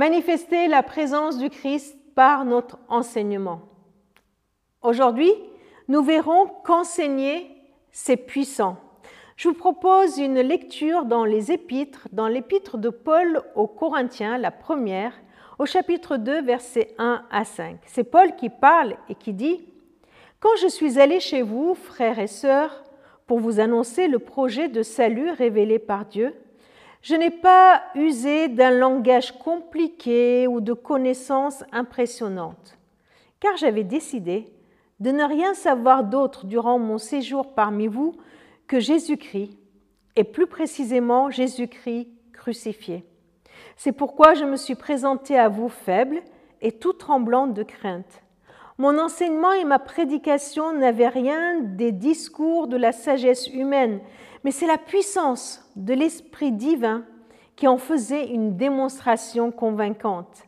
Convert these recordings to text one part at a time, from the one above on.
Manifester la présence du Christ par notre enseignement. Aujourd'hui, nous verrons qu'enseigner, c'est puissant. Je vous propose une lecture dans les épîtres, dans l'épître de Paul aux Corinthiens, la première, au chapitre 2, versets 1 à 5. C'est Paul qui parle et qui dit Quand je suis allé chez vous, frères et sœurs, pour vous annoncer le projet de salut révélé par Dieu, je n'ai pas usé d'un langage compliqué ou de connaissances impressionnantes, car j'avais décidé de ne rien savoir d'autre durant mon séjour parmi vous que Jésus-Christ, et plus précisément Jésus-Christ crucifié. C'est pourquoi je me suis présenté à vous faible et tout tremblante de crainte. Mon enseignement et ma prédication n'avaient rien des discours de la sagesse humaine, mais c'est la puissance de l'Esprit divin qui en faisait une démonstration convaincante.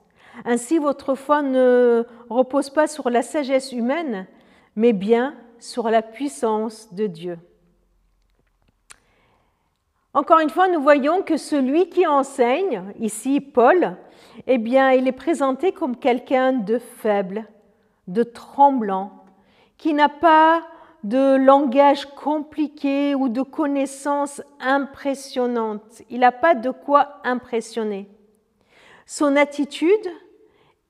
Ainsi, votre foi ne repose pas sur la sagesse humaine, mais bien sur la puissance de Dieu. Encore une fois, nous voyons que celui qui enseigne, ici Paul, eh bien, il est présenté comme quelqu'un de faible, de tremblant, qui n'a pas de langage compliqué ou de connaissances impressionnantes. Il n'a pas de quoi impressionner. Son attitude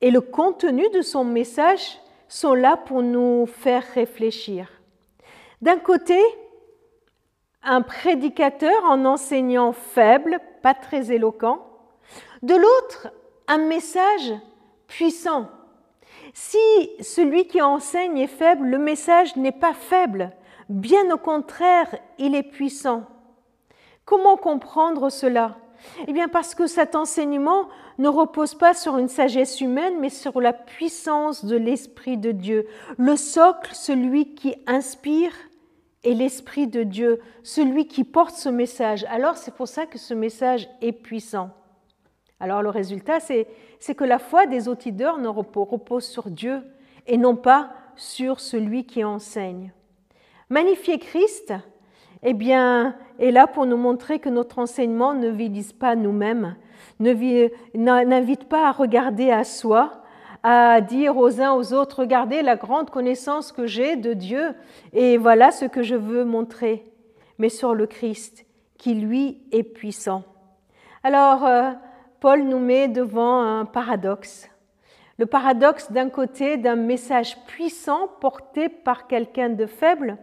et le contenu de son message sont là pour nous faire réfléchir. D'un côté, un prédicateur en enseignant faible, pas très éloquent. De l'autre, un message puissant. Si celui qui enseigne est faible, le message n'est pas faible. Bien au contraire, il est puissant. Comment comprendre cela? Eh bien parce que cet enseignement ne repose pas sur une sagesse humaine, mais sur la puissance de l'Esprit de Dieu. Le socle, celui qui inspire, est l'Esprit de Dieu, celui qui porte ce message. Alors c'est pour ça que ce message est puissant. Alors le résultat, c'est, que la foi des auditeurs ne repose sur Dieu et non pas sur celui qui enseigne. Magnifier Christ, eh bien, est là pour nous montrer que notre enseignement ne vise pas nous-mêmes, n'invite pas à regarder à soi, à dire aux uns aux autres, regardez la grande connaissance que j'ai de Dieu et voilà ce que je veux montrer, mais sur le Christ qui lui est puissant. Alors, euh, Paul nous met devant un paradoxe. Le paradoxe d'un côté d'un message puissant porté par quelqu'un de faible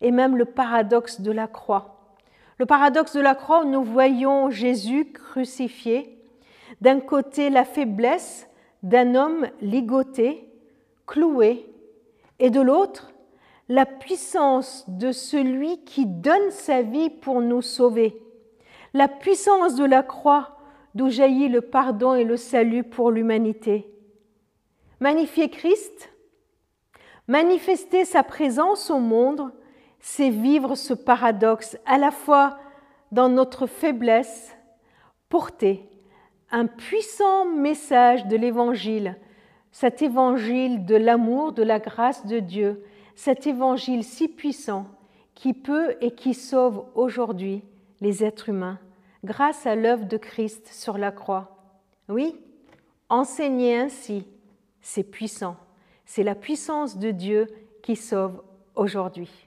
et même le paradoxe de la croix. Le paradoxe de la croix où nous voyons Jésus crucifié. D'un côté la faiblesse d'un homme ligoté, cloué, et de l'autre, la puissance de celui qui donne sa vie pour nous sauver, la puissance de la croix d'où jaillit le pardon et le salut pour l'humanité. Magnifier Christ, manifester sa présence au monde, c'est vivre ce paradoxe à la fois dans notre faiblesse, porter un puissant message de l'Évangile, cet Évangile de l'amour, de la grâce de Dieu, cet Évangile si puissant qui peut et qui sauve aujourd'hui les êtres humains grâce à l'œuvre de Christ sur la croix. Oui, enseigner ainsi, c'est puissant. C'est la puissance de Dieu qui sauve aujourd'hui.